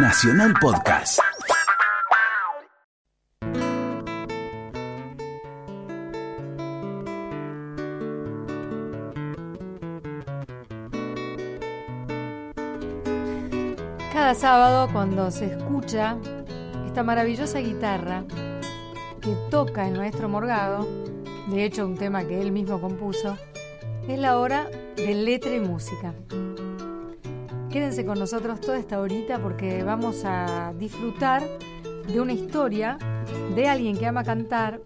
Nacional Podcast. Cada sábado cuando se escucha esta maravillosa guitarra que toca el maestro Morgado, de hecho un tema que él mismo compuso, es la hora de letra y música. Quédense con nosotros toda esta horita porque vamos a disfrutar de una historia de alguien que ama cantar,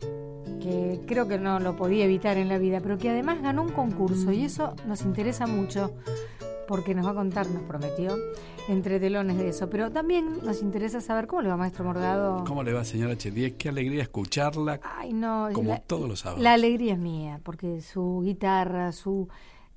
que creo que no lo podía evitar en la vida, pero que además ganó un concurso y eso nos interesa mucho porque nos va a contar, nos prometió, entre telones de eso. Pero también nos interesa saber cómo le va, maestro Morgado. ¿Cómo le va, señora H10? Qué alegría escucharla. Ay, no. Como la, todos los sábados. La alegría es mía, porque su guitarra, su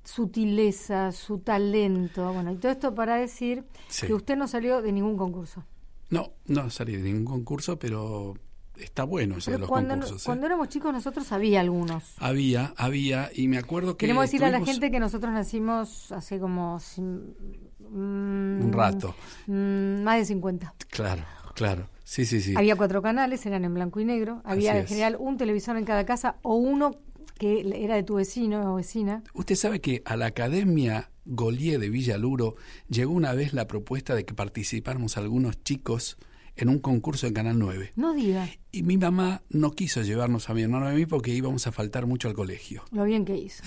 sutileza, su talento, bueno, y todo esto para decir Sí. que usted no salió de ningún concurso. No, no salí de ningún concurso, pero está bueno eso de los cuando, concursos. ¿eh? cuando éramos chicos nosotros había algunos. Había, había, y me acuerdo que. Queremos decirle a la gente que nosotros nacimos hace como... mm, Un rato. mm, más de 50. Claro, claro. Sí, sí, sí. Había cuatro canales, eran en blanco y negro. Había en general un televisor en cada casa o uno que era de tu vecino o vecina. Usted sabe que a la Academia Golié de Villaluro llegó una vez la propuesta de que participáramos algunos chicos en un concurso en Canal 9. No diga Y mi mamá no quiso llevarnos a mi hermano y a mí porque íbamos a faltar mucho al colegio. lo bien que hizo.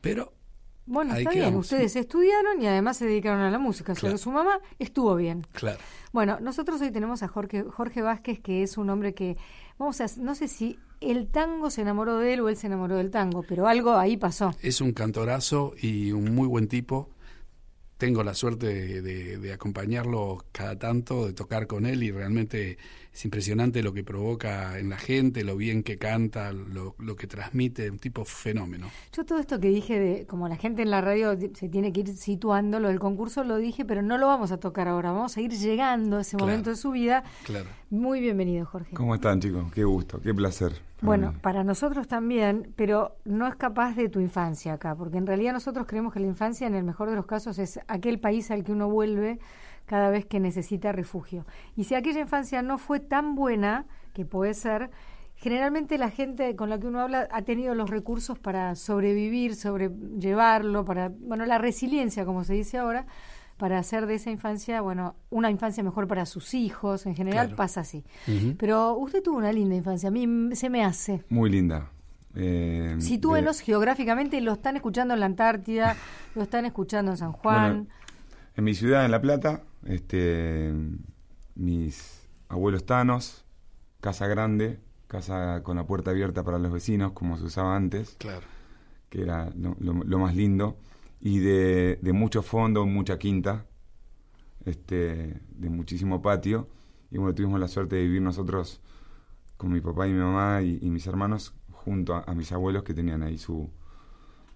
Pero Bueno, está bien. Ustedes estudiaron y además se dedicaron a la música. Solo su mamá estuvo bien. Claro. Bueno, nosotros hoy tenemos a Jorge, Jorge Vázquez, que es un hombre que, vamos a, no sé si el tango se enamoró de él o él se enamoró del tango, pero algo ahí pasó. Es un cantorazo y un muy buen tipo. Tengo la suerte de, de- de acompañarlo cada tanto, de tocar con él y realmente es impresionante lo que provoca en la gente, lo bien que canta, lo, lo que transmite, un tipo fenómeno. Yo todo esto que dije, de como la gente en la radio di- se tiene que ir situando, lo del concurso lo dije, pero no lo vamos a tocar ahora, vamos a ir llegando a ese Claro. momento de su vida. Claro. Muy bienvenido, Jorge. ¿Cómo están, chicos? Qué gusto, qué placer. Bueno, para nosotros también, pero no es capaz de tu infancia acá, porque en realidad nosotros creemos que la infancia, en el mejor de los casos, es aquel país al que uno vuelve cada vez que necesita refugio. Y si aquella infancia no fue tan buena, que puede ser, generalmente la gente con la que uno habla ha tenido los recursos para sobrevivir, sobrellevarlo, para, bueno, la resiliencia, como se dice ahora, para hacer de esa infancia, bueno, una infancia mejor para sus hijos, en general Claro. pasa así. Pero usted tuvo una linda infancia, a mí se me hace. Muy linda. Eh, Sitúenos de- geográficamente, lo están escuchando en la Antártida, lo están escuchando en San Juan. Bueno, en mi ciudad, en La Plata, este, mis abuelos tanos, casa grande, casa con la puerta abierta para los vecinos, como se usaba antes, Claro. que era lo, lo- lo más lindo, y de, de mucho fondo, mucha quinta, este, de muchísimo patio, y bueno, tuvimos la suerte de vivir nosotros con mi papá y mi mamá y, y mis hermanos junto a, a mis abuelos que tenían ahí su,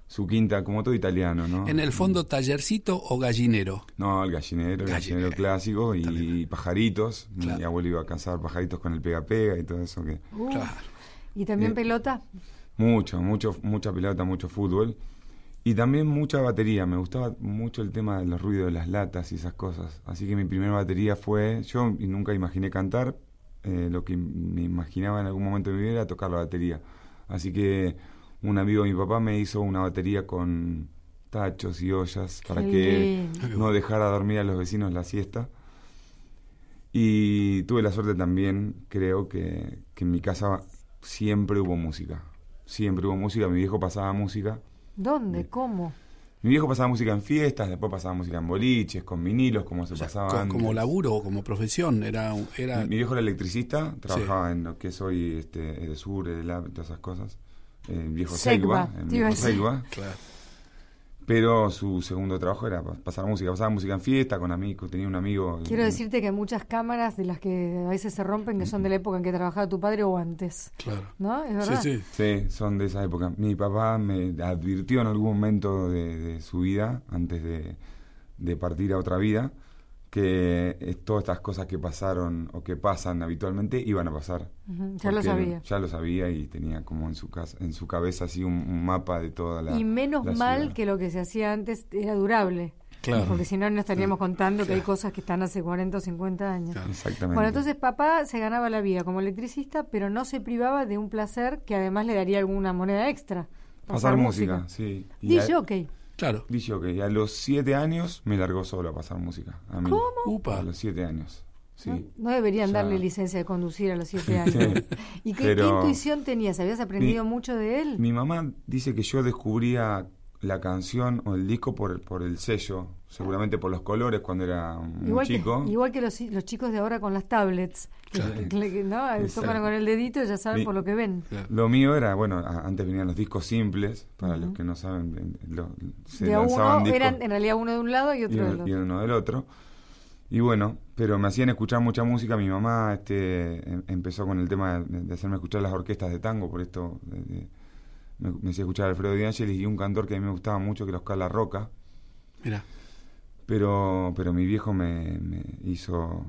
su quinta, como todo italiano, ¿no? En el fondo, tallercito o gallinero. No, el gallinero, el gallinero Gallinero. clásico y, pajaritos. Claro. Mi abuelo iba a cazar pajaritos con el pega-pega y todo eso que... Uh, Claro. Y también Eh, pelota. Mucho, mucho, mucha pelota, mucho fútbol. Y también mucha batería. Me gustaba mucho el tema de los ruidos de las latas y esas cosas. Así que mi primera batería fue. Yo y nunca imaginé cantar. eh, lo que me imaginaba en algún momento de mi vida era tocar la batería. Así que un amigo de mi papá me hizo una batería con tachos y ollas para Qué que no dejara dormir a los vecinos la siesta. Y tuve la suerte también, creo que, que en mi casa siempre hubo música. Siempre hubo música. Mi viejo pasaba música. ¿Dónde? ¿Cómo? Mi viejo pasaba música en fiestas, después pasaba música en boliches, con vinilos, como se O sea, pasaba co- antes. como laburo o como profesión. Era, un- era Mi, mi viejo era electricista, trabajaba en lo que es hoy este, Edesur, Edelab, todas esas cosas. El viejo Segba, el viejo. Claro. Pero su segundo trabajo era pa- pasar música. Pasaba música en fiesta con amigos. Tenía un amigo. Quiero decirte que hay muchas cámaras de las que a veces se rompen que son de la época en que trabajaba tu padre o antes. Claro. ¿No? ¿Es Sí, verdad? sí. Sí, son de esa época. Mi papá me advirtió en algún momento de, de su vida, antes de, de partir a otra vida, que todas estas cosas que pasaron o que pasan habitualmente iban a pasar. Ya lo sabía. Ya lo sabía y tenía como en su casa, en su cabeza así un, un mapa de toda la. y menos la mal ciudad. que lo que se hacía antes era durable. Porque si no, no estaríamos contando que hay cosas que están hace 40 o 50 años. Exactamente. Bueno, entonces papá se ganaba la vida como electricista, pero no se privaba de un placer que además le daría alguna moneda extra. Pasar, música, sí. DJ, ok. Claro. Ok. Y a los siete años me largó solo a pasar música. A mí. ¿Cómo? Upa. A los siete años. Sí. No, deberían darle licencia de conducir a los siete años. ¿Y qué, intuición tenías? ¿Habías aprendido mucho de él? Mi mamá dice que yo descubría la canción o el disco por, por el sello, seguramente por los colores cuando era un igual chico. Que, igual que los, los, chicos de ahora con las tablets, que, ¿no? tocan con el dedito y ya saben por lo que ven. Lo mío era, bueno, antes venían los discos simples, para los que no saben, lo, se de uno, eran en realidad uno de un lado y otro del otro. Y uno del otro. Y bueno, pero me hacían escuchar mucha música. Mi mamá este, em, empezó con el tema de, hacerme escuchar las orquestas de tango, por esto me, hacía escuchar a Alfredo Di Angelis y un cantor que a mí me gustaba mucho, que era Oscar La Roca. Mira. Pero, pero mi viejo me, hizo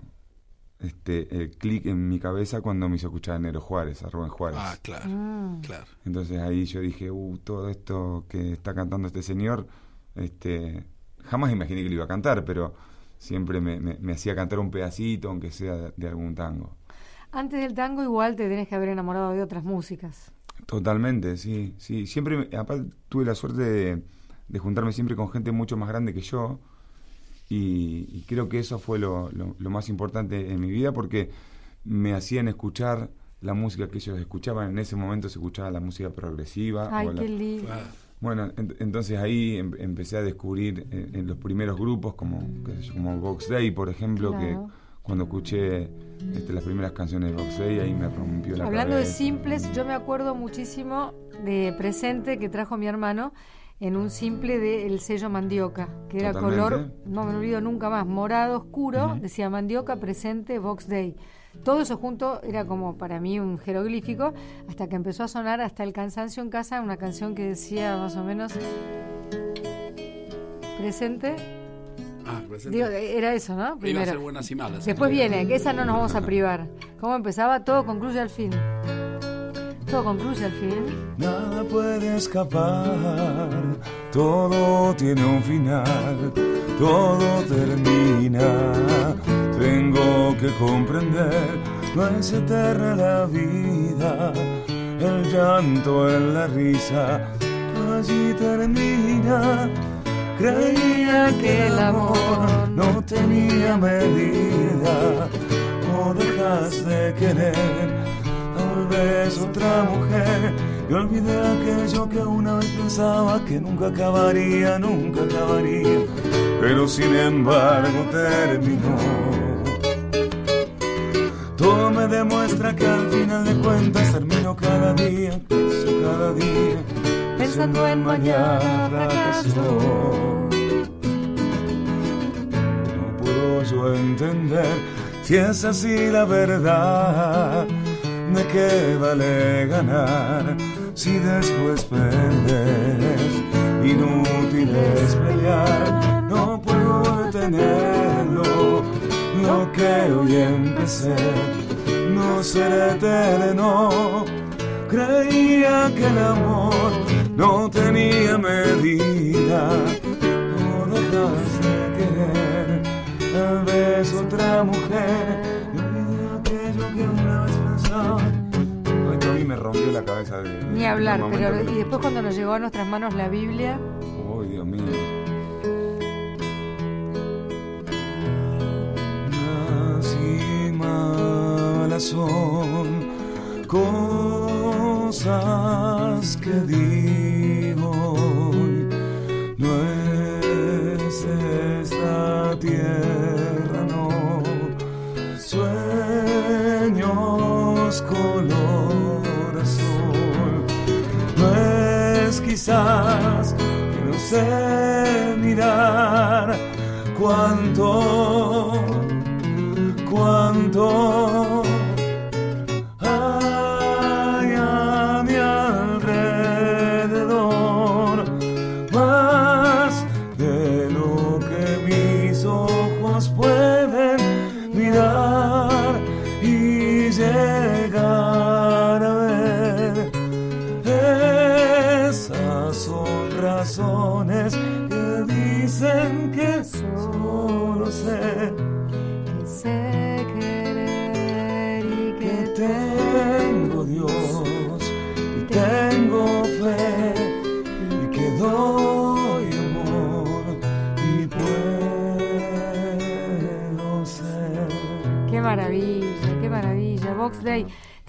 este el clic en mi cabeza cuando me hizo escuchar a Nero Juárez, a Rubén Juárez. Ah, claro, mm. claro. Entonces ahí yo dije, uh, todo esto que está cantando este señor, este jamás imaginé que lo iba a cantar, pero siempre me, me, hacía cantar un pedacito, aunque sea de, algún tango. Antes del tango igual te tenés que haber enamorado de otras músicas. Totalmente, sí, sí. Siempre, aparte tuve la suerte de, juntarme siempre con gente mucho más grande que yo y, creo que eso fue lo, lo, más importante en mi vida porque me hacían escuchar la música que ellos escuchaban. En ese momento se escuchaba la música progresiva. Ay, qué lindo. Bueno, entonces ahí em, empecé a descubrir eh, en, los primeros grupos, como, como Vox Day, por ejemplo, que cuando escuché este, las primeras canciones de Vox Day, ahí me rompió la Hablando de simples, yo me acuerdo muchísimo de presente que trajo mi hermano en un simple del sello mandioca, que era color, no me olvido nunca más, morado oscuro, decía mandioca presente Vox Day. Todo eso junto era como para mí un jeroglífico, hasta que empezó a sonar hasta el cansancio en casa una canción que decía más o menos presente. Ah, era eso, ¿no? Primero. Iba a ser buenas y malas. Después viene, que esa no nos vamos a privar. ¿Cómo empezaba? Todo concluye al fin. Todo concluye al fin. Nada puede escapar, todo tiene un final, todo termina tengo que comprender, no es eterna la vida, el llanto en la risa, allí termina. Creía que el amor no tenía medida, o dejas de querer, tal vez otra mujer, y olvidé aquello que una vez pensaba que nunca acabaría, nunca acabaría, pero sin embargo terminó. Todo me demuestra que al final de cuentas termino cada día, cada día, pensando en mañana. No puedo yo entender si es así la verdad. ¿De qué vale ganar si después perdes? Inútil es pelear, no puedo detenerlo lo que hoy empecé no será eterno. Creía que el amor no tenía medida. No dejas de querer, tal vez otra mujer. Aquello que una vez pensaba. Esto a mí me rompió la cabeza. De, Ni hablar, pero y después cuando nos llegó a nuestras manos la Biblia. Oh, Dios mío. son cosas que digo No es esta tierra, no. Sueños color azul. No es quizás que no sé mirar cuánto, cuánto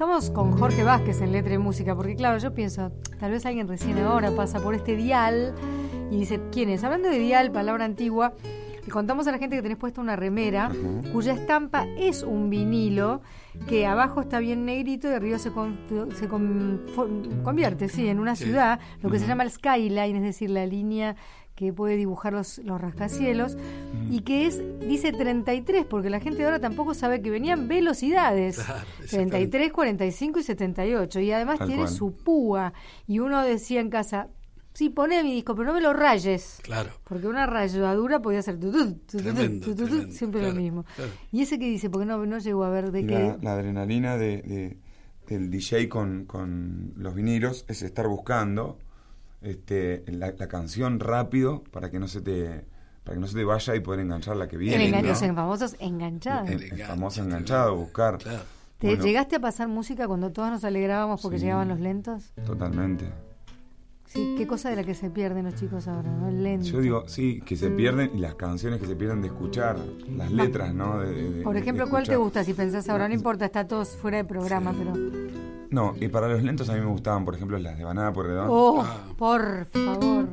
Estamos con Jorge Vázquez en Letra y Música, porque claro, yo pienso, tal vez alguien recién ahora pasa por este dial y dice, ¿quién es? Hablando de dial, palabra antigua, le contamos a la gente que tenés puesta una remera cuya estampa es un vinilo que abajo está bien negrito y arriba se, con- se con- convierte, sí, en una Sí. ciudad, lo que se llama el skyline, es decir, la línea que puede dibujar los, los rascacielos, y que es, dice 33, porque la gente de ahora tampoco sabe que venían velocidades. Claro, 33, 45 y 78. Y además Tal tiene cual. su púa. Y uno decía en casa, sí, poné mi disco, pero no me lo rayes. Claro. Porque una rayadura podía ser tutut, tutut, Tremendo, tutut, tremendo, siempre claro, lo mismo. claro. Y ese que dice, porque no, no llegó a ver de qué. la, la adrenalina de, de- del DJ con, con los vinilos es estar buscando este, la, la canción rápido para que no se te para que no se te vaya y poder enganchar la que el viene. ¿no? los famosos enganchados. El, el enganche, famoso enganchado, buscar. Claro. ¿Te Bueno, llegaste a pasar música cuando todos nos alegrábamos porque Sí. llegaban los lentos? Totalmente. Sí, qué cosa de la que se pierden los chicos ahora, ¿no? El lento. Yo digo, sí, que se pierden y las canciones que se pierden de escuchar, las letras, ¿no? De- de- de- Por de ejemplo, ¿cuál te gusta? Si pensás ahora, no importa, está todo fuera de programa, pero... No, y para los lentos a mí me gustaban, por ejemplo, las de Banana Porredón. Oh, Ah. por favor,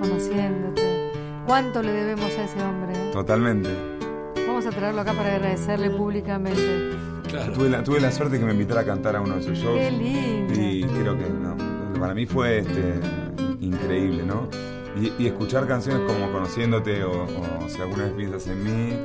conociéndote. ¿Cuánto le debemos a ese hombre? eh? Totalmente. Vamos a traerlo acá para agradecerle públicamente. Claro. Tuve la, tuve la suerte que me invitara a cantar a uno de sus shows. Qué lindo. Y creo que no, para mí fue este, increíble, ¿no? Y, y escuchar canciones como Conociéndote o, o Si alguna vez piensas en mí,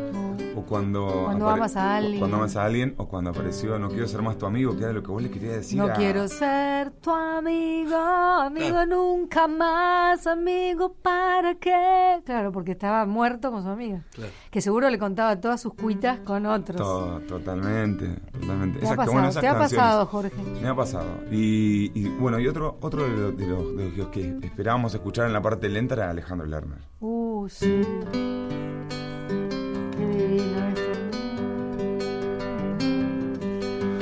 o cuando... Cuando amas a alguien. Cuando amas a alguien, o cuando apareció No quiero ser más tu amigo, que era lo que vos le querías decir No a- quiero ser tu amigo, amigo nunca más, amigo para qué. Claro, porque estaba muerto con su amiga. Claro. Que seguro le contaba todas sus cuitas con otros. To- totalmente, totalmente. ¿Te ha Esas- pasado? bueno, esas ¿Te ha pasado, Jorge? Me ha pasado. Y, y, bueno, y otro, otro de, los, de los- de los que esperábamos escuchar en la parte lenta era Alejandro Lerner. Uh, sí.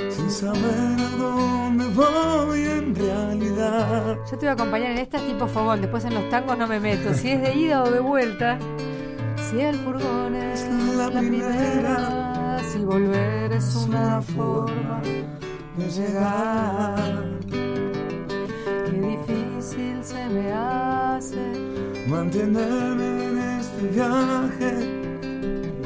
Sin saber a dónde voy en realidad. Yo te voy a acompañar en estas tipo fogón, después en los tangos no me meto. Si es de ida o de vuelta, si el furgón es la, primera, si volver es una forma de llegar. Qué difícil se me hace, Mantenerme en este viaje.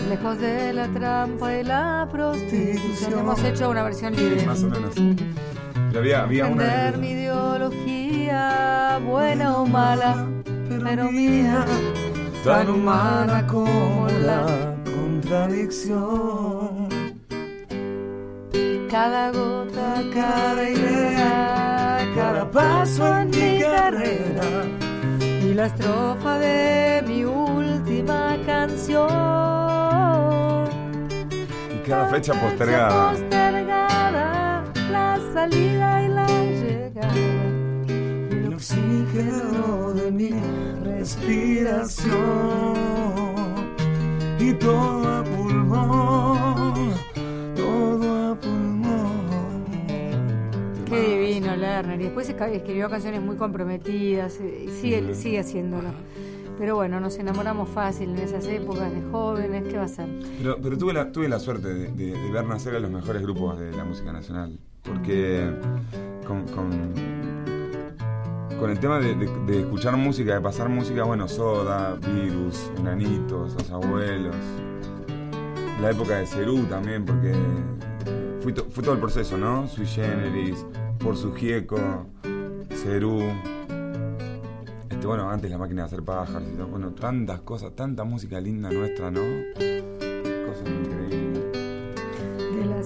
Lejos de la trampa y la prostitución. Hemos hecho una versión libre. Más o menos. Pero había, había una. Entender mi ideología, buena o mala, pero mía, tan humana como la contradicción. cada gota, cada idea, cada paso en mi carrera y la estrofa de mi última canción. Cada fecha postergada. postergada, la salida y la llegada. El oxígeno de mi respiración. Y todo a pulmón. Todo a pulmón. Qué divino Lerner. Y después escribió canciones muy comprometidas eh, y sigue, sigue haciéndolo. Pero bueno, nos enamoramos fácil en esas épocas de jóvenes. ¿Qué va a ser? Pero, pero tuve, la, tuve la suerte de, ver nacer a los mejores grupos de la música nacional. Porque con, con, el tema de, de- de escuchar música, de pasar música, bueno, Soda, Virus, Enanitos, Los Abuelos. La época de Cerú también, porque fue, to- fue todo el proceso, ¿no? Sui Generis, Por su Gieco, Cerú. Este, bueno, antes la máquina de hacer pájaros y todo. Bueno, tantas cosas, tanta música linda nuestra, ¿no? Cosas increíbles. De la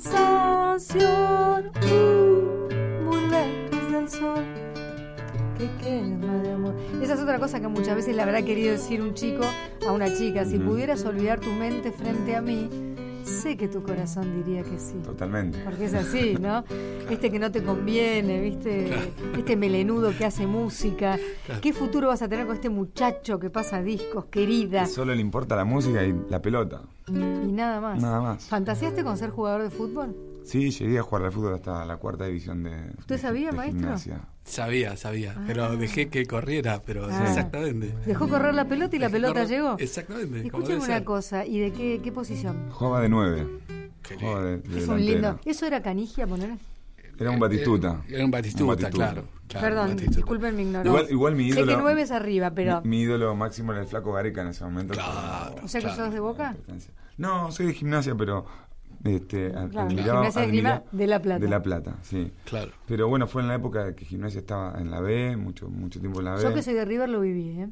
sensación, uh, muy lejos del sol, que quema de amor. Esa es otra cosa que muchas veces le habrá querido decir un chico a una chica. Si pudieras olvidar tu mente frente a mí, sé que tu corazón diría que sí. Totalmente. Porque es así, ¿no? Este que no te conviene, ¿viste? Este melenudo que hace música. ¿Qué futuro vas a tener con este muchacho que pasa discos, querida? Solo le importa la música y la pelota. Y nada más. Nada más. ¿Fantaseaste con ser jugador de fútbol? Sí, llegué a jugar al fútbol hasta la cuarta división de. ¿Usted de- sabía, de maestro? gimnasia. Sabía, sabía, Ah. pero dejé que corriera, pero Ah. exactamente. Dejó correr la pelota y la Dejé pelota correr- llegó. Exactamente. Escúchame una cosa, ¿y de qué, qué posición? Jugaba de nueve. Jugaba de, de Es un lindo. ¿Eso era canigia poner? Era un batistuta. Era un batistuta, Un batistuta. claro. Perdón, batistuta. disculpen mi ignorancia. Igual, igual mi Sé ídolo. que nueve es arriba, pero. Mi, mi ídolo máximo era el flaco Gareca en ese momento. Claro. o sea que claro. sos de boca. No, soy de gimnasia, pero este, Claro, admiraba, Gimnasia de Esgrima admira- de La Plata. De La Plata, sí. Claro. Pero bueno, fue en la época que gimnasia estaba en la B, mucho mucho tiempo en la B. Yo que soy de River lo viví, ¿eh?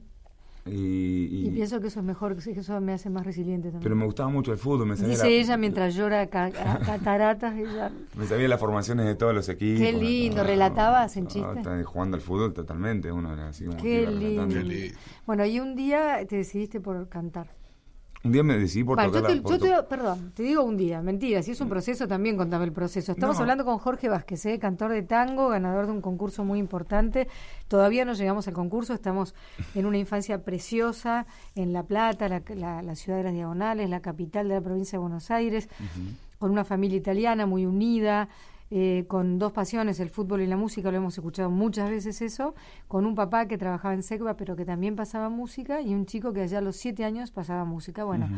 y, Y, y- pienso que eso es mejor, que eso me hace más resiliente también. pero me gustaba mucho el fútbol, me sabía, Dice la- ella mientras llora ca- a- cataratas. ella- me sabía las formaciones de todos los equipos. Qué lindo, ¿relatabas en chiste? Jugando al fútbol totalmente, uno era así como que Qué iba relatando. lindo. Qué lindo. Bueno, y un día te decidiste por cantar. Un día me decidí por Vale, yo tocar te, la- por yo te- perdón, te digo un día, mentira, si es un proceso también contame el proceso. Estamos No. hablando con Jorge Vázquez, ¿eh? cantor de tango, ganador de un concurso muy importante. Todavía no llegamos al concurso, estamos en una infancia preciosa en La Plata, la, la- la ciudad de las Diagonales, la capital de la provincia de Buenos Aires, con una familia italiana muy unida. Eh, con dos pasiones, el fútbol y la música, lo hemos escuchado muchas veces eso, con un papá que trabajaba en SECBA pero que también pasaba música y un chico que allá a los siete años pasaba música. Bueno,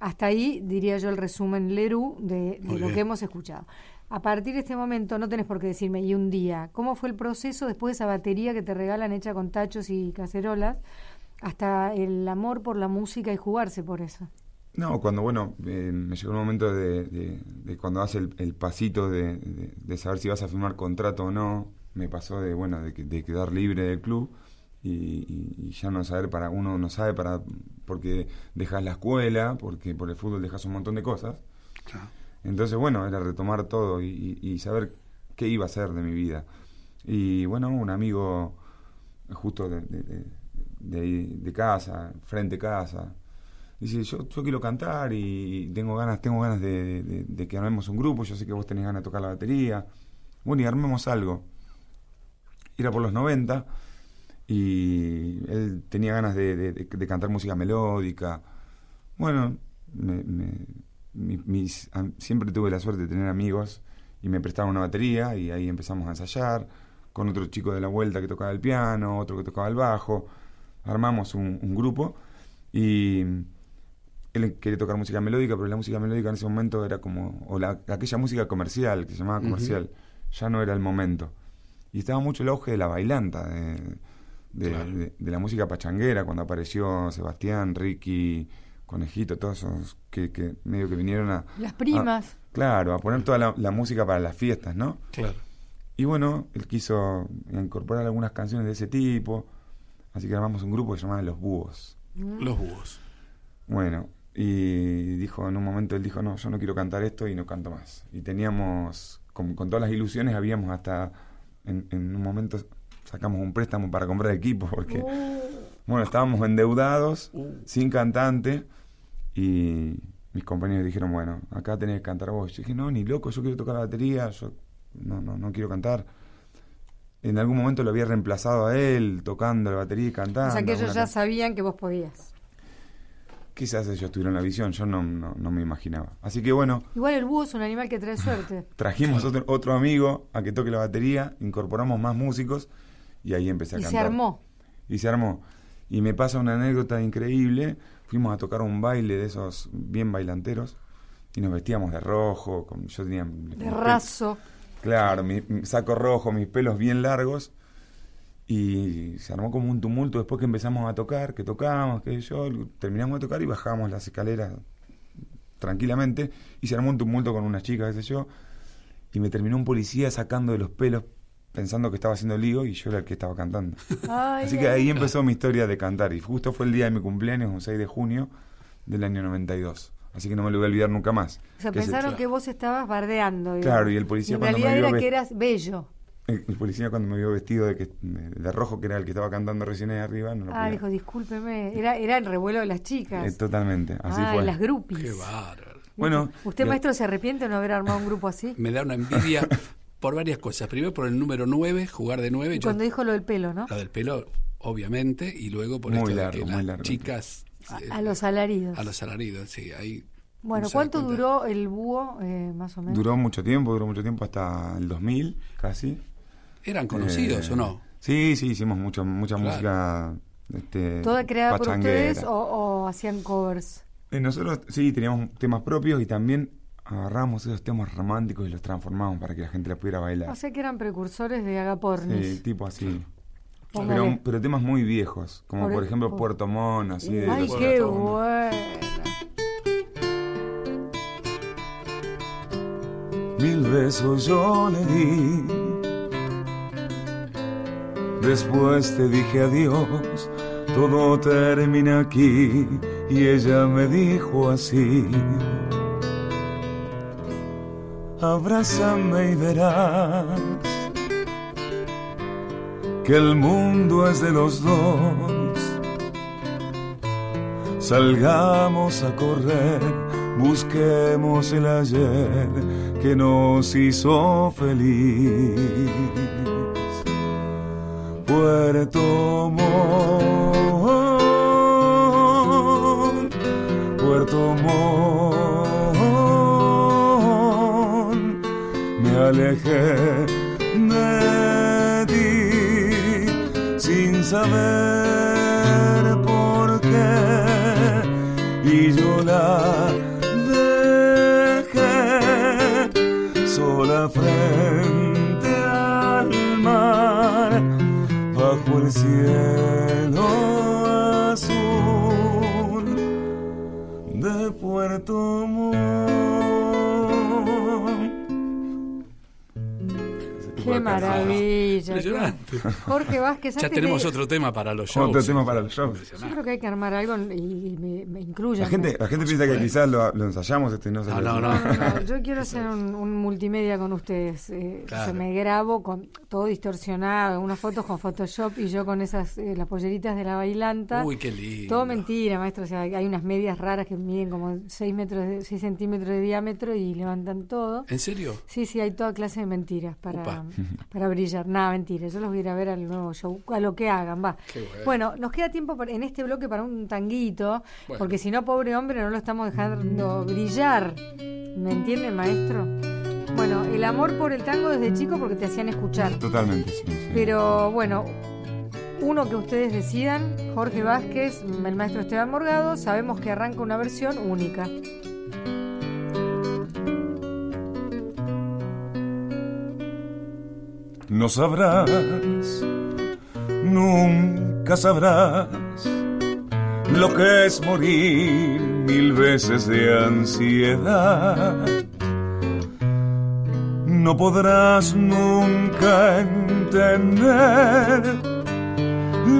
hasta ahí diría yo el resumen Leru de, de lo bien. que hemos escuchado. A partir de este momento no tenés por qué decirme, y un día, ¿cómo fue el proceso después de esa batería que te regalan hecha con tachos y cacerolas, hasta el amor por la música y jugarse por eso? No, cuando, bueno, eh, me llegó el momento de, de- de cuando hace el, el pasito de, saber si vas a firmar contrato o no, me pasó de, bueno, de, que- de quedar libre del club y, y- y ya no saber para, uno no sabe para, porque dejas la escuela, porque por el fútbol dejas un montón de cosas. Claro. Entonces, bueno, era retomar todo y, saber qué iba a hacer de mi vida. Y bueno, un amigo justo de, de casa, frente casa, dice, yo, quiero cantar y tengo ganas, tengo ganas de, que armemos un grupo, yo sé que vos tenés ganas de tocar la batería. Bueno, y armemos algo. Era por los 90 y él tenía ganas de, cantar música melódica. Bueno, me- siempre tuve la suerte de tener amigos y me prestaban una batería y ahí empezamos a ensayar con otro chico de la vuelta que tocaba el piano, otro que tocaba el bajo. Armamos un grupo y él quería tocar música melódica, pero la música melódica en ese momento era como, o la, aquella música comercial que se llamaba comercial, ya no era el momento. Y estaba mucho el auge de la bailanta, de, de- Claro. de- de la música pachanguera, cuando apareció Sebastián, Ricky, Conejito, todos esos que, que medio que vinieron a... Las primas. a- claro, a poner toda la, la música para las fiestas, ¿no? Claro. Y bueno, él quiso incorporar algunas canciones de ese tipo, así que armamos un grupo que se llamaba Los Búhos. Los búhos. Bueno, y dijo, en un momento él dijo, no, yo no quiero cantar esto y no canto más. Y teníamos, con, con todas las ilusiones, habíamos hasta, en, en un momento sacamos un préstamo para comprar equipo, porque, bueno, estábamos endeudados, sin cantante, y mis compañeros dijeron, bueno, acá tenés que cantar vos. Yo dije, no, ni loco, yo quiero tocar la batería, yo no, no, no quiero cantar. En algún momento lo había reemplazado a él, tocando la batería y cantando. o sea que ellos ya sabían que vos podías. Quizás ellos tuvieron la visión, yo no, no, no me imaginaba. Así que bueno, Igual el búho es un animal que trae suerte. trajimos otro, otro amigo a que toque la batería, incorporamos más músicos y ahí empecé a Y cantar. se armó. Y se armó. Y me pasa una anécdota increíble. Fuimos a tocar un baile de esos bien bailanteros y nos vestíamos de rojo. Con, yo tenía De raso. Claro, mi, mi saco rojo, mis pelos bien largos. Y se armó como un tumulto después que empezamos a tocar, que tocábamos, que yo, terminamos de tocar y bajábamos las escaleras tranquilamente. Y se armó un tumulto con unas chicas, qué sé yo. Y me terminó un policía sacando de los pelos pensando que estaba haciendo lío y yo era el que estaba cantando. Ay, Así que ahí empezó mi historia de cantar. Y justo fue el día de mi cumpleaños, un 6 de junio del año 92. Así que no me lo voy a olvidar nunca más. O sea, Que el- pensaron que vos estabas bardeando. digamos. Claro, y el policía en cuando me realidad vio era que eras bello. El, el policía cuando me vio vestido de, que, de, de rojo, que era el que estaba cantando recién ahí arriba, no lo Ah, podía- dijo, discúlpeme. Era, era el revuelo de las chicas. Eh, totalmente, así ah, fue. las groupies. Qué bárbaro. Bueno, ¿Usted, maestro, se arrepiente de no haber armado un grupo así? Me da una envidia por varias cosas. Primero por el número 9, jugar de 9. Y cuando dijo lo del pelo, ¿no? La del pelo, obviamente, y luego por Muy esto de largo, que muy las largo. chicas... A, eh, a los alaridos. a los alaridos, sí. Ahí Bueno, ¿cuánto duró el búho, eh, más o menos? Duró mucho tiempo, duró mucho tiempo hasta el 2000, casi. ¿Eran conocidos Eh, o no? Sí, sí, hicimos mucho, mucha Claro. música. Este, ¿Toda creada por ustedes o, o hacían covers? Eh, nosotros sí teníamos temas propios y también agarramos esos temas románticos y los transformamos para que la gente la pudiera bailar. O sea que eran precursores de Agapornis. Sí, tipo así. Pero, pero temas muy viejos, como Por ejemplo por- Puerto Montt, así de Ay, los- qué bueno. Mil besos yo le di. Después te dije adiós, todo termina aquí. Y ella me dijo así. Abrázame y verás que el mundo es de los dos. Salgamos a correr, busquemos el ayer que nos hizo feliz. Puerto Montt, Puerto Montt, me alejé de ti sin saber por qué y yo la dejé sola frente bajo el cielo azul de Puerto Montt. Qué maravilla. Jorge Vázquez, Ya tenemos de- otro tema para los shows. Otro tema para los shows. Yo creo que hay que armar algo y me, me incluyan. La gente, la gente piensa que quizás lo, lo ensayamos este y no se No, no, No, no, no, Yo quiero hacer un, un multimedia con ustedes. Eh, Claro. me grabo con todo distorsionado, unas fotos con Photoshop y yo con esas eh, las polleritas de la bailanta. Uy, qué lindo. Todo mentira, maestro. O sea, hay unas medias raras que miden como 6 metros, de, 6 centímetros de diámetro y levantan todo. ¿En serio? Sí, sí, hay toda clase de mentiras para, para brillar. Nada, mentira. Yo los voy a ir a ver al nuevo show, a lo que hagan, va. Bueno. Bueno, nos queda tiempo en este bloque para un tanguito, Bueno. porque si no, pobre hombre, no lo estamos dejando brillar. ¿Me entiende, maestro? Bueno, el amor por el tango desde chico porque te hacían escuchar. Totalmente, sí, sí. Pero bueno, uno que ustedes decidan, Jorge Vázquez, el maestro Esteban Morgado, sabemos que arranca una versión única. No sabrás, nunca sabrás lo que es morir mil veces de ansiedad. No podrás nunca entender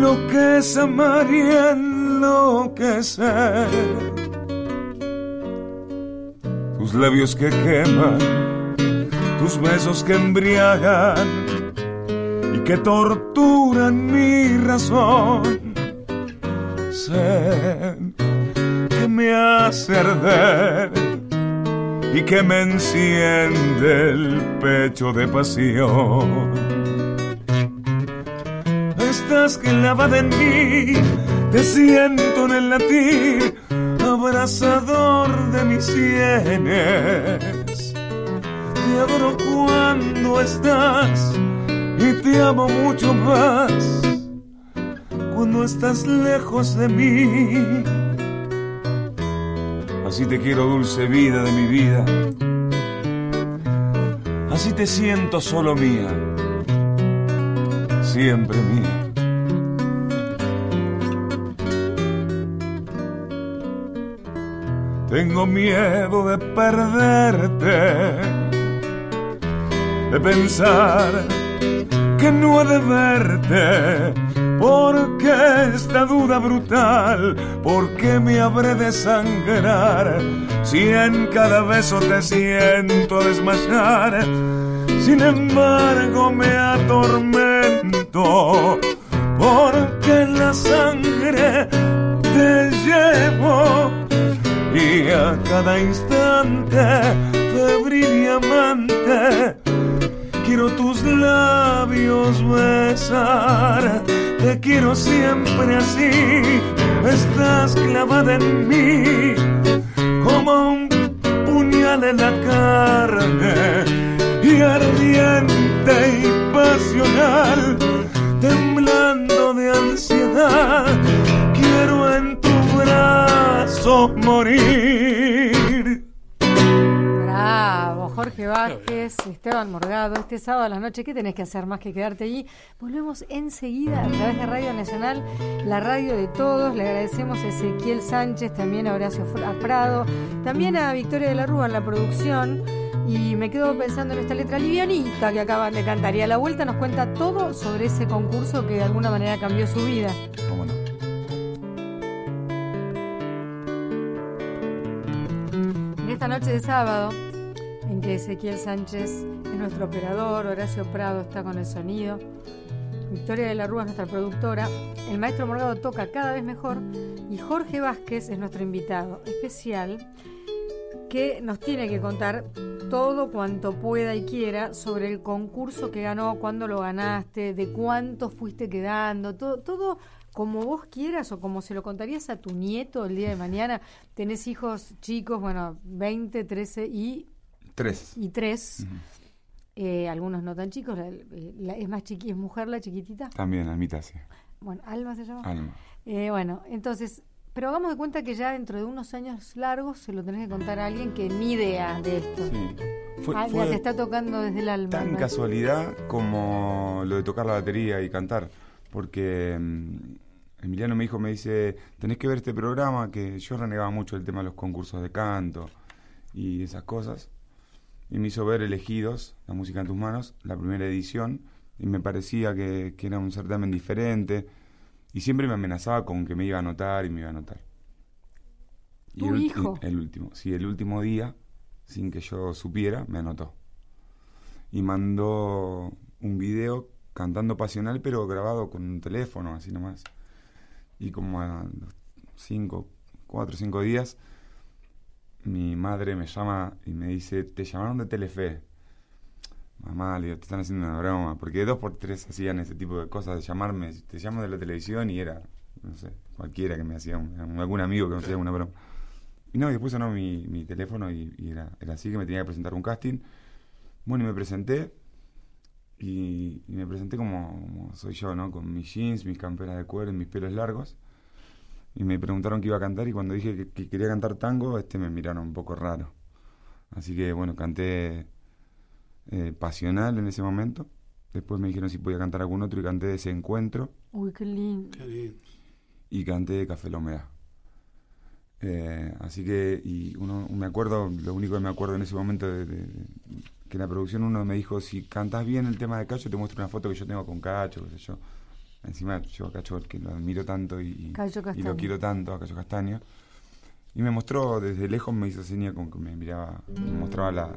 lo que es amar y enloquecer. Tus labios que queman, tus besos que embriagan que torturan mi razón. Sé que me hace arder y que me enciende el pecho de pasión. Estás clavada en mí, te siento en el latir, abrazador de mis sienes. Te adoro cuando estás y te amo mucho más cuando estás lejos de mí. Así te quiero, dulce vida de mi vida. Así te siento solo mía, siempre mía. Tengo miedo de perderte, de pensar que no he de verte. Porque esta duda brutal, ¿por qué me habré de sangrar? Si en cada beso te siento desmayar, sin embargo me atormento, porque la sangre te llevo y a cada instante febril y amante quiero tus labios besar, te quiero siempre así, estás clavada en mí, como un puñal en la carne, y ardiente y pasional, temblando de ansiedad, quiero en tu brazo morir. Jorge Vázquez, Esteban Morgado, este sábado a la noche, ¿qué tenés que hacer más que quedarte allí? Volvemos enseguida a través de Radio Nacional, la radio de todos. Le agradecemos a Ezequiel Sánchez, también a Horacio Prado, también a Victoria de la Rúa en la producción. Y me quedo pensando en esta letra livianita que acaban de cantar. Y a la vuelta nos cuenta todo sobre ese concurso que de alguna manera cambió su vida. ¿Cómo no? En esta noche de sábado, Ezequiel Sánchez es nuestro operador, Horacio Prado está con el sonido, Victoria de la Rúa es nuestra productora, el maestro Morgado toca cada vez mejor y Jorge Vázquez es nuestro invitado especial que nos tiene que contar todo cuanto pueda y quiera sobre el concurso que ganó, cuándo lo ganaste, de cuánto fuiste quedando, todo, todo como vos quieras o como se lo contarías a tu nieto el día de mañana. Tenés hijos chicos, bueno, 20, 13 y... Tres. Y tres. Eh, algunos no tan chicos. es más chiqui, es mujer la chiquitita. También, Almita, sí. Bueno, Alma se llama. Alma. Eh, bueno, entonces pero hagamos de cuenta que ya dentro de unos años largos se lo tenés que contar a alguien que ni idea de esto. Sí. Fue, ah, te está tocando desde el alma. Tan casualidad como lo de tocar la batería y cantar. Porque mm, Emiliano me dijo, me dice, tenés que ver este programa, que yo renegaba mucho el tema de los concursos de canto y esas cosas. Y me hizo ver Elegidos, la música en tus manos, la primera edición, y me parecía que, que era un certamen diferente y siempre me amenazaba con que me iba a anotar y me iba a anotar. ¿Tu el, hijo? El, último, sí, el último día, sin que yo supiera, me anotó. Y mandó un video cantando pasional, pero grabado con un teléfono, así nomás. Y como a cinco, cuatro o cinco días, mi madre me llama y me dice, te llamaron de Telefe mamá, le te están haciendo una broma, porque dos por tres hacían ese tipo de cosas, de llamarme, te llamo de la televisión y era, no sé, cualquiera que me hacía, algún amigo que me hacía una broma. Y no, y después sonó mi, mi teléfono y, era, era, así que me tenía que presentar un casting. Bueno, y me presenté, y, me presenté como, soy yo, ¿no? Con mis jeans, mis camperas de cuero y mis pelos largos. Y me preguntaron qué iba a cantar y cuando dije que, que quería cantar tango, este me miraron un poco raro. Así que bueno, canté eh, pasional en ese momento. Después me dijeron si podía cantar algún otro y canté de ese encuentro. Uy, qué lindo. Y canté de Café La eh, así que, y uno, me acuerdo, lo único que me acuerdo en ese momento de, que en la producción uno me dijo, si cantas bien el tema de Cacho, te muestro una foto que yo tengo con Cacho, qué sé yo. Encima yo a Cacho, que lo admiro tanto y, y lo quiero tanto, a Cacho Castaño. Y me mostró, desde lejos me hizo seña como que me miraba, me mostraba la,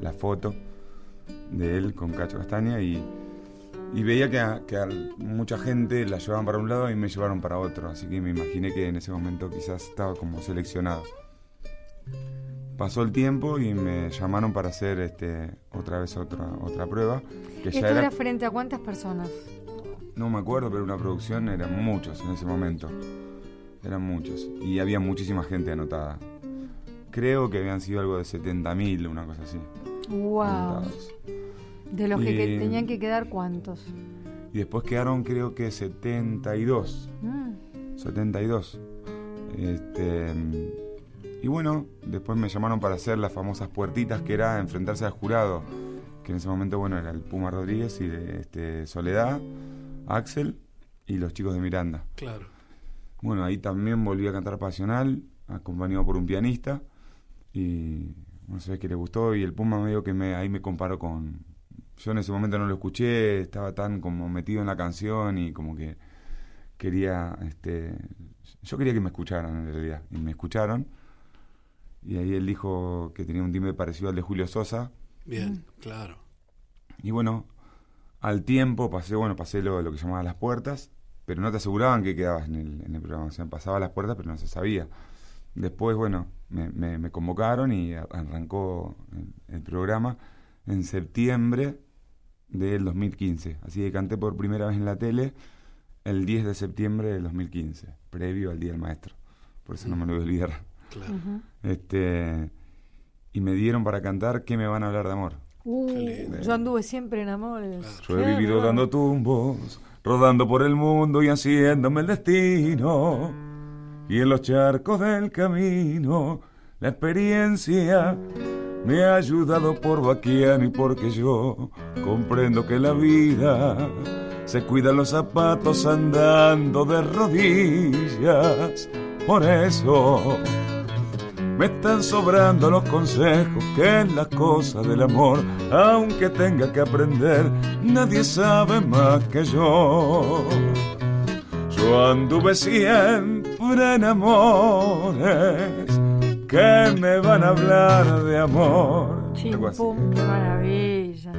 la foto de él con Cacho Castaña y, veía que, a, mucha gente la llevaban para un lado y me llevaron para otro, así que me imaginé que en ese momento quizás estaba como seleccionado. Pasó el tiempo y me llamaron para hacer este otra vez otra otra prueba. Que ya era, frente a cuántas personas? No me acuerdo, pero una producción eran muchos en ese momento. Eran muchos. Y había muchísima gente anotada. Creo que habían sido algo de 70.000, una cosa así. Wow. De los que, tenían que quedar, ¿cuántos? Y después quedaron, creo que 72. 72. Mm. Este, y bueno, después me llamaron para hacer las famosas puertitas que era enfrentarse al jurado, que en ese momento, bueno, era el Puma Rodríguez y este, Soledad, Axel y los chicos de Miranda. Claro. Bueno, ahí también volví a cantar Pasional, acompañado por un pianista. Y no sé qué le gustó y el Puma medio que me, ahí me comparó con... Yo en ese momento no lo escuché, estaba tan como metido en la canción y como que quería, este, yo quería que me escucharan en realidad, y me escucharon. Y ahí él dijo que tenía un timbre parecido al de Julio Sosa. Bien, claro. Y bueno, al tiempo pasé, bueno, pasé lo, lo que llamaba las puertas, pero no te aseguraban que quedabas en el, en el programa. O sea, pasaba las puertas, pero no se sabía. Después, bueno, me, me, convocaron y arrancó el, programa en septiembre del 2015. Así que canté por primera vez en la tele el 10 de septiembre del 2015, previo al Día del Maestro. Por eso no me lo voy a olvidar. Claro. este, y me dieron para cantar ¿Qué me van a hablar de amor? Uh, yo anduve siempre en amores. Yo he vivido dando tumbos, rodando por el mundo y haciéndome el destino y en los charcos del camino la experiencia me ha ayudado por Baquian y porque yo comprendo que la vida se cuida los zapatos andando de rodillas. Por eso me están sobrando los consejos que es la cosa del amor, aunque tenga que aprender, nadie sabe más que yo. Yo anduve siempre en amores que me van a hablar de amor. Chimpum, qué maravilla.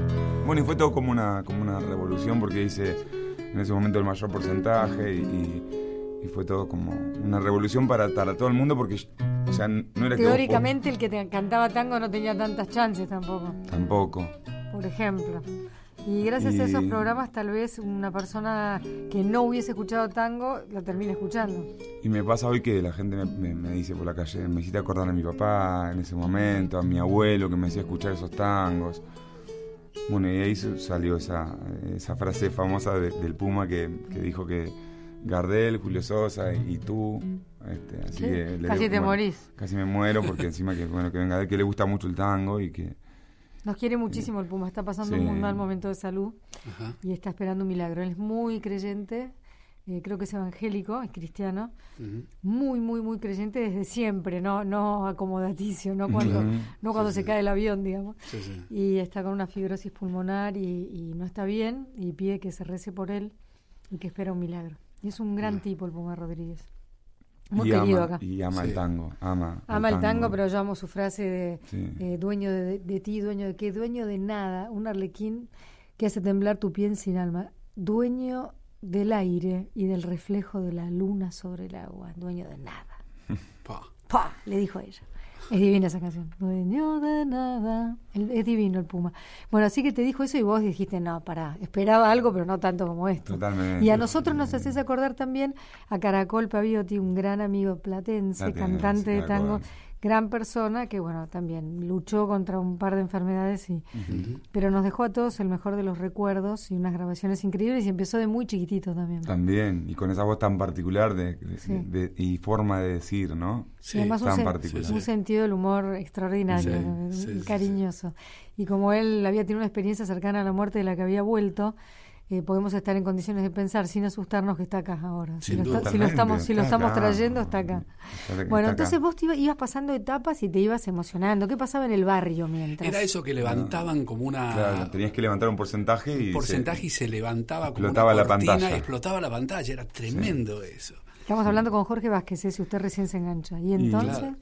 Bueno, y fue todo como una, como una revolución porque hice en ese momento el mayor porcentaje y, y fue todo como una revolución para, para todo el mundo porque o sea, no era Teóricamente el que te cantaba tango no tenía tantas chances tampoco. Tampoco. Por ejemplo. Y gracias a esos programas tal vez una persona que no hubiese escuchado tango lo termine escuchando. Y me pasa hoy que la gente me, dice por la calle, me hiciste acordar a mi papá en ese momento, a mi abuelo que me hacía escuchar esos tangos. Bueno, y ahí salió esa, esa frase famosa del Puma que, dijo que Gardel, Julio Sosa y, tú. Este, así que casi te morís. Casi me muero porque encima que, bueno, que venga que le gusta mucho el tango y que nos quiere muchísimo el Puma, está pasando un mal momento de salud y está esperando un milagro. Él es muy creyente, eh, creo que es evangélico, es cristiano, muy, muy, muy creyente desde siempre, no, no acomodaticio, no cuando, no cuando se cae el avión, digamos. Y está con una fibrosis pulmonar y, no está bien y pide que se rece por él y que espera un milagro. Y es un gran tipo el Puma Rodríguez. Muy querido acá. Y ama el tango, ama. Ama el tango, pero yo amo su frase de eh, dueño de, ti, dueño de qué, dueño de nada, un arlequín que hace temblar tu piel sin alma, dueño del aire y del reflejo de la luna sobre el agua, dueño de nada. pa. Le dijo a ella. Es divina esa canción. Dueño de nada. es divino el Puma. Bueno, así que te dijo eso y vos dijiste, no, para, esperaba algo, pero no tanto como esto. Totalmente. Y a nosotros nos haces acordar también a Caracol Paviotti, un gran amigo platense, cantante de tango gran persona que, bueno, también luchó contra un par de enfermedades, y, pero nos dejó a todos el mejor de los recuerdos y unas grabaciones increíbles y empezó de muy chiquitito también. También, y con esa voz tan particular de, y forma de decir, ¿no? Sí, además tan un, particular. un sentido del humor extraordinario, cariñoso. Y como él había tenido una experiencia cercana a la muerte de la que había vuelto, eh, podemos estar en condiciones de pensar sin asustarnos que está acá ahora. Si lo, estamos, si lo estamos trayendo, está acá. bueno, entonces vos ibas pasando etapas y te ibas emocionando. ¿Qué pasaba en el barrio mientras? Era eso que levantaban como una... Claro, tenías que levantar un porcentaje y... Un porcentaje y se levantaba como explotaba la pantalla. explotaba la pantalla, era tremendo eso. Estamos hablando con Jorge Vázquez, ¿eh? si usted recién se engancha. ¿Y entonces...?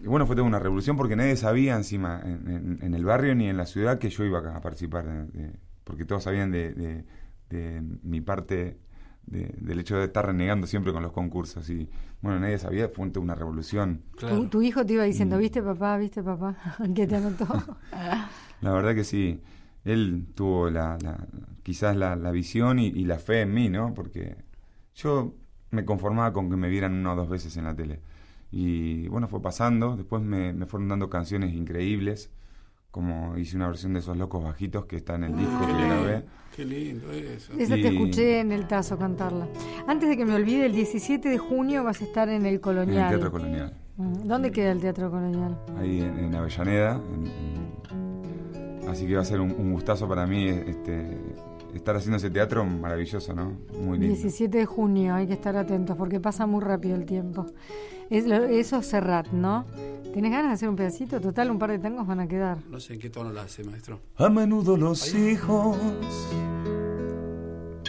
Y, bueno, fue toda una revolución porque nadie sabía encima en, el barrio ni en la ciudad que yo iba a participar de porque todos sabían de, mi parte del hecho de estar renegando siempre con los concursos y bueno, nadie sabía, fue una revolución. Tu, hijo te iba diciendo, viste papá, viste papá, que te anotó. la verdad que sí, él tuvo la, quizás la, visión y, la fe en mí, ¿no? Porque yo me conformaba con que me vieran una o dos veces en la tele. Y bueno, fue pasando, después me, me fueron dando canciones increíbles como hice una versión de esos locos bajitos que está en el disco que grabé. Qué lindo eso. Esa te escuché en el Tazo cantarla. Antes de que me olvide, el 17 de junio vas a estar en el Colonial. En el Teatro Colonial. Mm, ¿Dónde queda el Teatro Colonial? Ahí en, Avellaneda. así que va a ser un, gustazo para mí este, estar haciendo ese teatro maravilloso, ¿no? Muy lindo. 17 de junio, hay que estar atentos porque pasa muy rápido el tiempo. eso es Serrat, ¿no? ¿Tienes ganas de hacer un pedacito? Total, un par de tangos van a quedar. No sé en qué tono lo hace, maestro. A menudo los hijos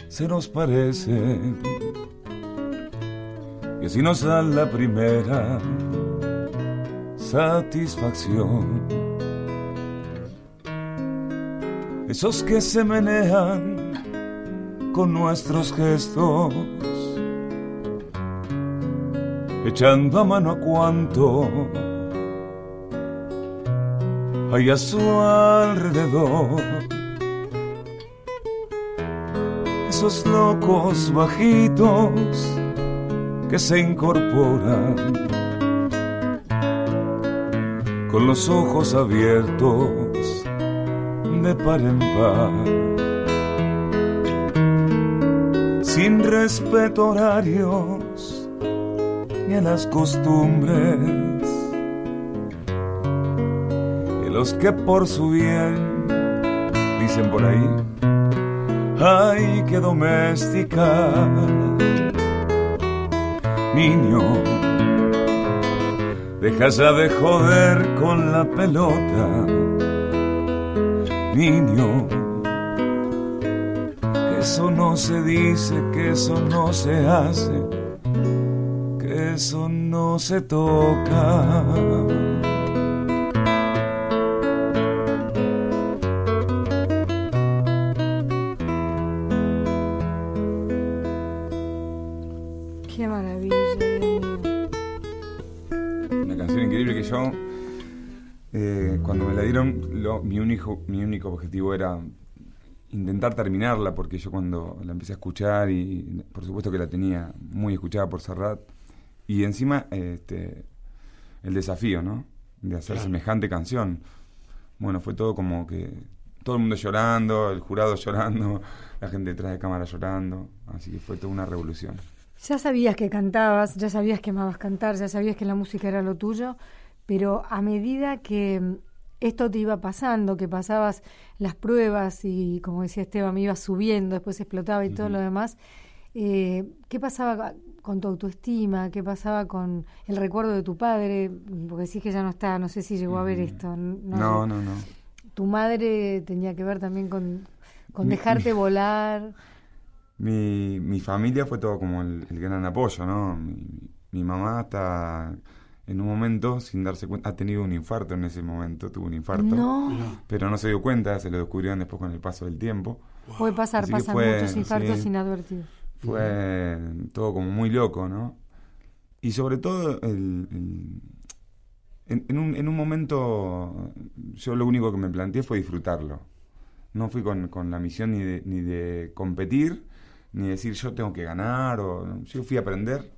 se nos parecen. Y así nos dan la primera satisfacción. Esos que se menean con nuestros gestos, echando a mano a cuanto hay a su alrededor. Esos locos bajitos que se incorporan con los ojos abiertos de par en par. Sin respeto horarios ni a las costumbres. Los que por su bien, dicen por ahí, hay que domesticar. Niño, deja ya de joder con la pelota. Niño, que eso no se dice, que eso no se hace, que eso no se toca. Mi, único, mi único objetivo era intentar terminarla, porque yo cuando la empecé a escuchar, y por supuesto que la tenía muy escuchada por Serrat, y encima este, el desafío, ¿no? De hacer Claro. semejante canción. Bueno, fue todo como que todo el mundo llorando, el jurado llorando, la gente detrás de cámara llorando, así que fue toda una revolución. Ya sabías que cantabas, ya sabías que amabas cantar, ya sabías que la música era lo tuyo, pero a medida que esto te iba pasando, que pasabas las pruebas y, como decía Esteban, me ibas subiendo, después explotaba y todo lo demás, eh, ¿qué pasaba con tu autoestima? ¿Qué pasaba con el recuerdo de tu padre? Porque decís que ya no está, no sé si llegó a ver esto. No, no, no. ¿Tu madre tenía que ver también con, con Mi- dejarte mi- volar? Mi, mi familia fue todo como el, el gran apoyo, ¿no? Mi, mi mamá hasta en un momento, sin darse cuenta, ha tenido un infarto en ese momento, tuvo un infarto. No, Pero no se dio cuenta, se lo descubrieron después con el paso del tiempo. puede pasar, Así pasan fue, muchos infartos sí. inadvertidos. Fue todo como muy loco, ¿no? Y sobre todo, el, el- en, en un, en un momento, yo lo único que me planteé fue disfrutarlo. No fui con, con la misión ni de, ni de competir, ni decir yo tengo que ganar. O, yo fui a aprender.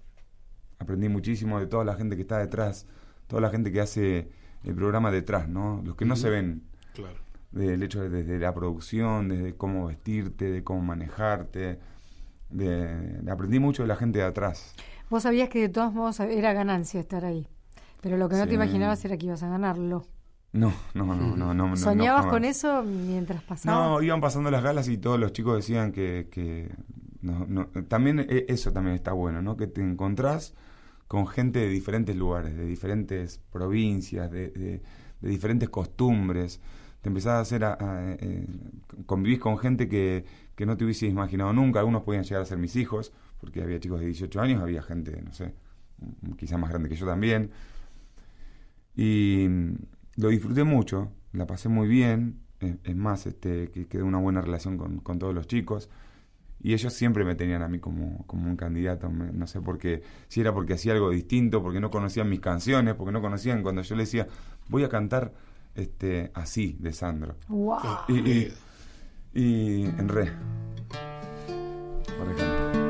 Aprendí muchísimo de toda la gente que está detrás, toda la gente que hace el programa detrás, ¿no? Los que no se ven Claro. del hecho de, desde la producción, desde cómo vestirte, de cómo manejarte. De, de- aprendí mucho de la gente de atrás. Vos sabías que de todos modos era ganancia estar ahí, pero lo que no te imaginabas era que ibas a ganarlo. No, no, no, no, no. ¿Soñabas con eso mientras pasaba? No, iban pasando las galas y todos los chicos decían que, que no, no, también e- eso también está bueno, ¿no? Que te encontrás con gente de diferentes lugares, de diferentes provincias, de, de- de diferentes costumbres. Te empezás a hacer, a, eh, convivís con gente que, que no te hubieses imaginado nunca. Algunos podían llegar a ser mis hijos, porque había chicos de 18 años, había gente, no sé, quizás más grande que yo también. Y lo disfruté mucho, la pasé muy bien. Es más, este, que quedé una buena relación con, con todos los chicos. Y ellos siempre me tenían a mí como, como un candidato. me- no sé por qué. Si era porque hacía algo distinto, porque no conocían mis canciones, porque no conocían cuando yo les decía, voy a cantar este, así de Sandro. ¡Wow! Y, y- y en re. Por ejemplo.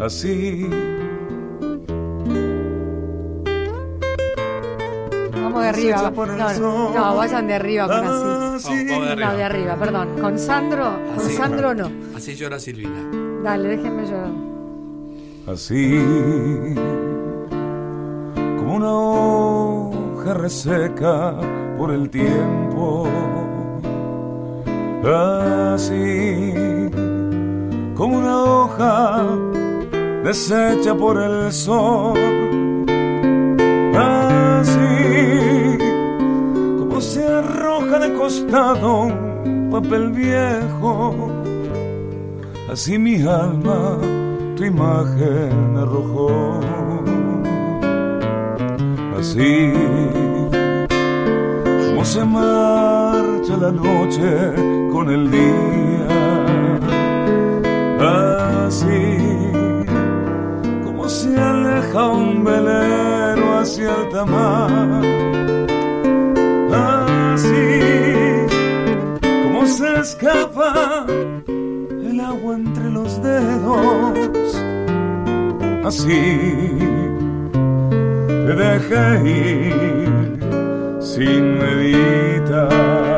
Así arriba. No, no, vayan de arriba con así. así. No, de arriba, perdón. Con Sandro, con Así. Sandro no. Así llora Silvina. Dale, déjenme llorar. así como una hoja reseca por el tiempo, así como una hoja deshecha por el sol, de costado papel viejo así mi alma tu imagen arrojó. Así como se marcha la noche con el día. Así como se aleja un velero hacia alta mar. Se escapa el agua entre los dedos. Así te dejé ir sin meditar.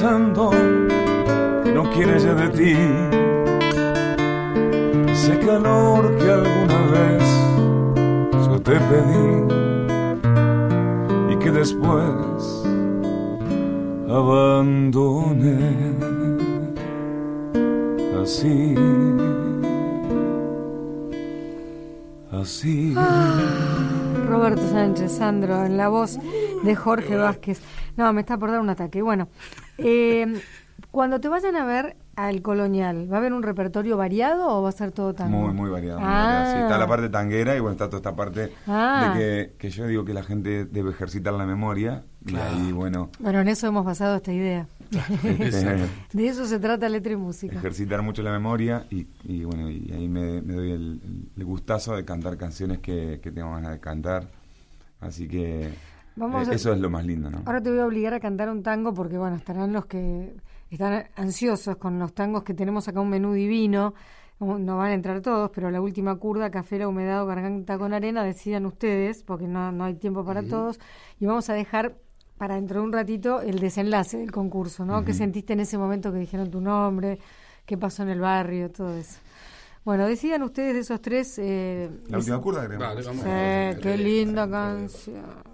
Pensando que no quieres ya de ti ese calor que alguna vez yo te pedí y que después abandoné así. Así. Roberto Sánchez, Sandro, en la voz de Jorge Vázquez. No, me está por dar un ataque. Bueno, eh, cuando te vayan a ver al colonial, ¿va a haber un repertorio variado o va a ser todo tango? Muy, muy variado. muy Ah. variado. Sí, está la parte tanguera y bueno, está toda esta parte Ah. de que, que yo digo que la gente debe ejercitar la memoria. Claro. Y ahí, bueno, Bueno, en eso hemos basado esta idea. De eso se trata letra y música. ejercitar mucho la memoria y, y bueno, y ahí me, me doy el, el gustazo de cantar canciones que, que tengo ganas de cantar. Así que Vamos eh, a- eso es lo más lindo, ¿no? Ahora te voy a obligar a cantar un tango porque, bueno, estarán los que están ansiosos con los tangos que tenemos acá, un menú divino. No van a entrar todos, pero la última curda, café, la humedad o garganta con arena, decidan ustedes, porque no, no hay tiempo para todos. Y vamos a dejar para dentro de un ratito el desenlace del concurso, ¿no? ¿Qué sentiste en ese momento que dijeron tu nombre? ¿Qué pasó en el barrio? Todo eso. Bueno, decidan ustedes de esos tres. eh, La última curda, creo. Vale, vamos. Sí, qué linda canción.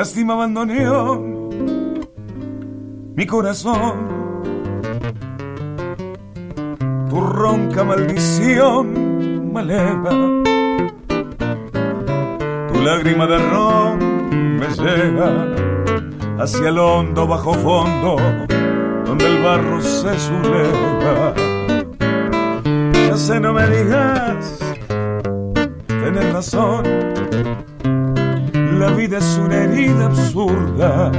Lástima abandoneó mi corazón. Tu ronca maldición me eleva. Tu lágrima de ron me llega hacia el hondo bajo fondo donde el barro se subleva. Ya sé, no me digas, tenés razón la vida es una herida absurda.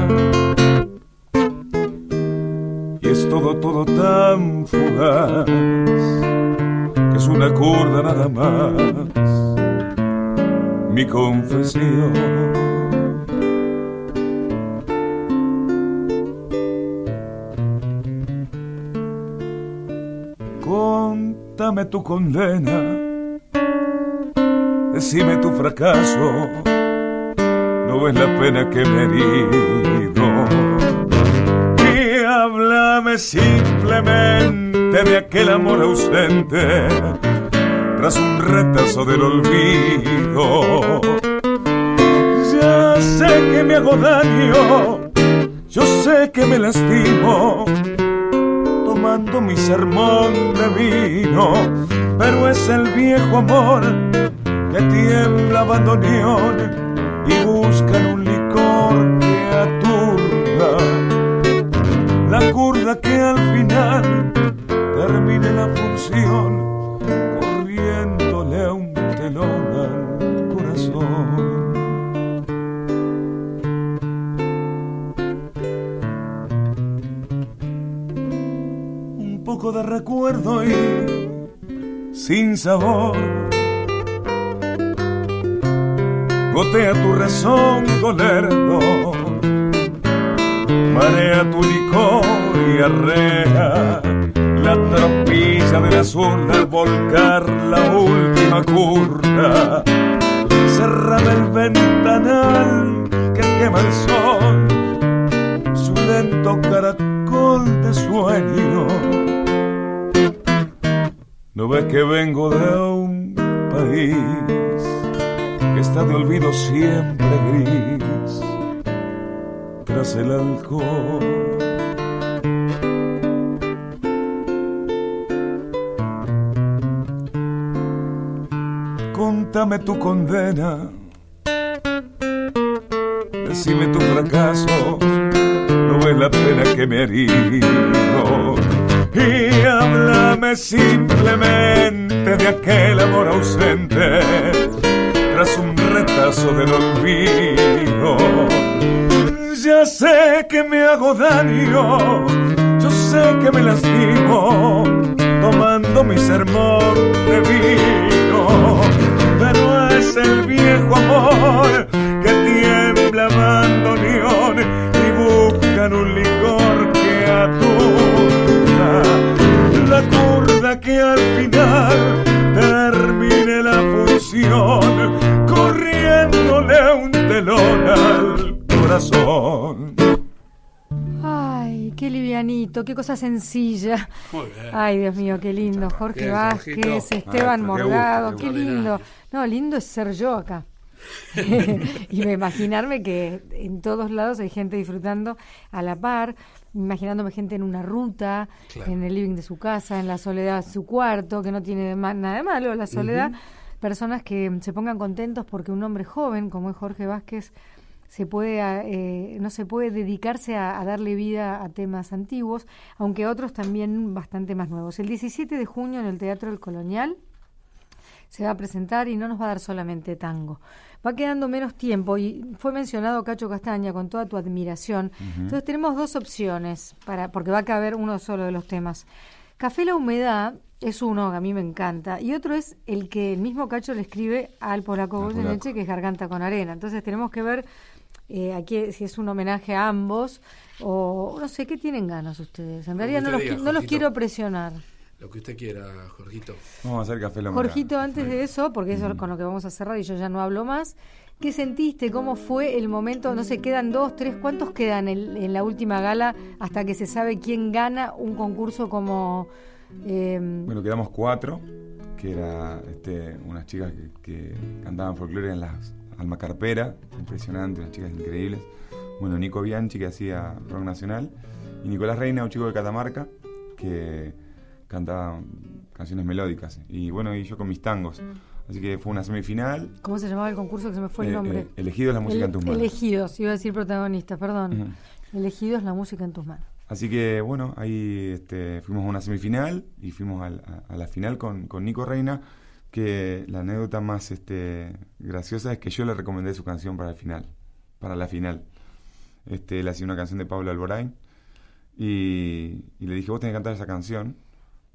Y es todo, todo tan fugaz, que es una curda nada más. Mi confesión. Contame tu condena, decime tu fracaso no es la pena que he herido. Y háblame simplemente de aquel amor ausente tras un retazo del olvido. Ya sé que me hago daño, yo sé que me lastimo tomando mi sermón de vino, pero es el viejo amor que tiembla abandoneón y buscan un licor que aturda la curda que al final termine la función corriéndole un telón al corazón. Un poco de recuerdo y sin sabor gotea tu razón dolerdo, marea tu licor y arrea la tropilla del azul al volcar la última curva. Cerrame el ventanal que quema el sol, su lento caracol de sueño. ¿No ves que vengo de un país está de olvido siempre gris tras el alcohol? Contame tu condena, decime tu fracaso, no es la pena que me he herido. Y háblame simplemente de aquel amor ausente un retazo del olvido. Ya sé que me hago daño, yo sé que me lastimo, todo mi sermón de vino, pero es el viejo amor que tiembla bandoneón y buscan un licor que aturda la curda que al final termine corriéndole un telón al corazón. Ay, qué livianito, qué cosa sencilla. Muy bien. Ay, Dios mío, qué lindo. Jorge Bien, Vázquez, Jorgito. Esteban Ah, qué Morgado, qué qué lindo. No, lindo es ser yo acá. y me imaginarme que en todos lados hay gente disfrutando a la par, imaginándome gente en una ruta, Claro. en el living de su casa, en la soledad de su cuarto, que no tiene de ma- nada de malo la soledad. Personas que se pongan contentos porque un hombre joven como es Jorge Vázquez se puede a- eh, no se puede dedicarse a, a darle vida a temas antiguos, aunque otros también bastante más nuevos. El 17 de junio en el Teatro del Colonial se va a presentar y no nos va a dar solamente tango. Va quedando menos tiempo y fue mencionado Cacho Castaña con toda tu admiración. Entonces tenemos dos opciones para porque va a caber uno solo de los temas. Café la humedad es uno que a mí me encanta y otro es el que el mismo Cacho le escribe al polaco Goyeneche que es Garganta con arena. Entonces tenemos que ver eh, aquí si es un homenaje a ambos o no sé qué tienen ganas ustedes. En Lo realidad no los, diga, no los quiero presionar. Lo que usted quiera, Jorgito. Vamos a hacer café la humedad. Jorgito, antes de eso, porque eso es con lo que vamos a cerrar y yo ya no hablo más, ¿qué sentiste? ¿Cómo fue el momento? No sé, quedan dos, tres, ¿cuántos quedan en, en la última gala hasta que se sabe quién gana un concurso como... eh, Bueno, quedamos cuatro, que era este, unas chicas que, que cantaban folclore en las Alma Carpera, impresionante, unas chicas increíbles. Bueno, Nico Bianchi, que hacía rock nacional, y Nicolás Reina, un chico de Catamarca, que cantaba canciones melódicas. Y bueno, y yo con mis tangos. Así que fue una semifinal. ¿Cómo se llamaba el concurso que se me fue el Eh, nombre? eh, elegido la música en tus manos. Elegidos, iba a decir protagonista, perdón. Ujú. Elegidos la música en tus manos. Así que bueno, ahí este, fuimos a una semifinal y fuimos a, a la final con, con Nico Reina, que la anécdota más este, graciosa es que yo le recomendé su canción para el final, para la final. Este, él hacía una canción de Pablo Alborain y, y le dije, vos tenés que cantar esa canción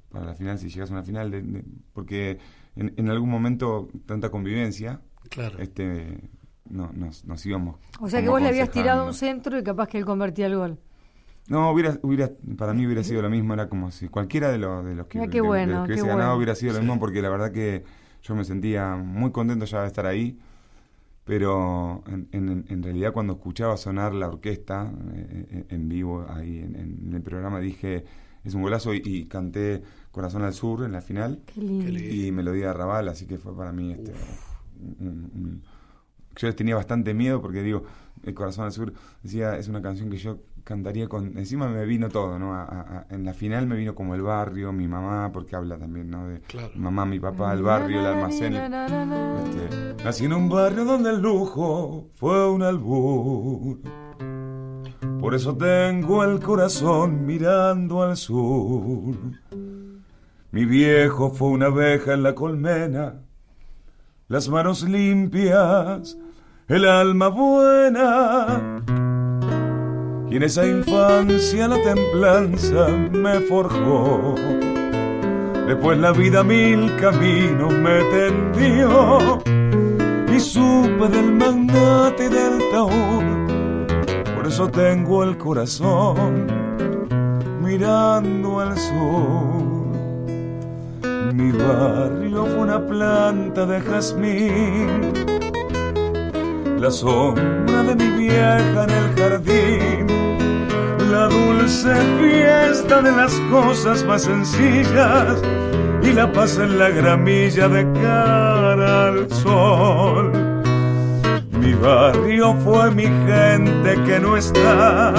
para la final, si llegas a una final, de- de- porque en, en algún momento tanta convivencia, Claro. este, no, nos, nos íbamos. O sea que vos le habías tirado un centro y capaz que él convertía el gol. No, hubiera, hubiera, para mí hubiera sido lo mismo, era como si cualquiera de, los de los que, de- bueno, los que qué hubiese ganado bueno. hubiera sido lo mismo, porque la verdad que yo me sentía muy contento ya de estar ahí, pero en, en- en realidad cuando escuchaba sonar la orquesta eh, eh, en vivo ahí en, en el programa dije, es un golazo y, y canté Corazón al Sur en la final Qué lindo. Qué lindo. y Melodía de Raval, así que fue para mí este, un- un- yo tenía bastante miedo porque digo, El Corazón al Sur decía, es una canción que yo cantaría con, encima me vino todo, ¿no? A- a- en la final me vino como el barrio, mi mamá, porque habla también, ¿no? De Claro. mamá, mi papá, el barrio, el almacén. Este, Nací en un barrio donde el lujo fue un albur. Por eso tengo el corazón mirando al sur. Mi viejo fue una abeja en la colmena, las manos limpias, el alma buena. Y en esa infancia la templanza me forjó. Después la vida mil caminos me tendió y supe del magnate y del taur. Por eso tengo el corazón mirando al sur. Mi barrio fue una planta de jazmín, la sombra de mi vieja en el jardín, la dulce fiesta de las cosas más sencillas y la paz en la gramilla de cara al sol. Mi barrio fue mi gente que no está,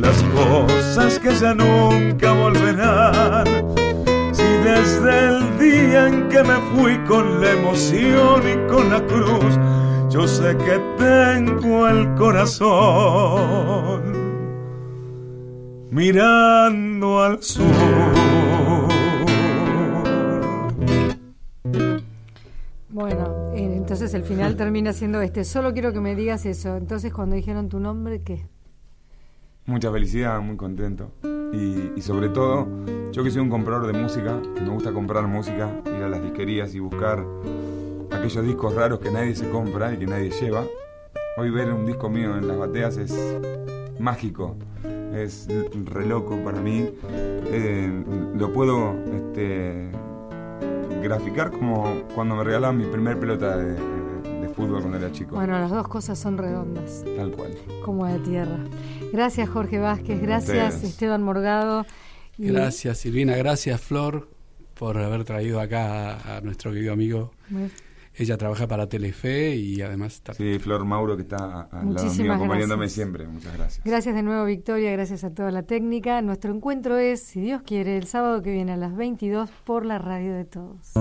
las cosas que ya nunca volverán. Si desde el día en que me fui con la emoción y con la cruz, yo sé que tengo el corazón mirando al sur. Bueno, eh, entonces el final termina siendo este. Solo quiero que me digas eso. Entonces, cuando dijeron tu nombre, ¿qué? mucha felicidad, muy contento. Y, sobre todo, yo que soy un comprador de música, que me gusta comprar música, ir a las disquerías y buscar aquellos discos raros que nadie se compra y que nadie lleva. Hoy ver un disco mío en las bateas es mágico, es re loco para mí. Eh, lo puedo este, graficar como cuando me regalaban mi primer pelota de, fútbol cuando era chico. Bueno, las dos cosas son redondas. Tal cual. Como de tierra. Gracias Jorge Vázquez, gracias Esteban Morgado. Gracias Silvina, gracias Flor por haber traído acá a, nuestro querido amigo. Ella trabaja para Telefe y además está... Sí, Flor Mauro que está al lado mío acompañándome siempre. Muchas gracias. Gracias de nuevo Victoria, gracias a toda la técnica. Nuestro encuentro es, si Dios quiere, el sábado que viene a las 22 por la radio de todos.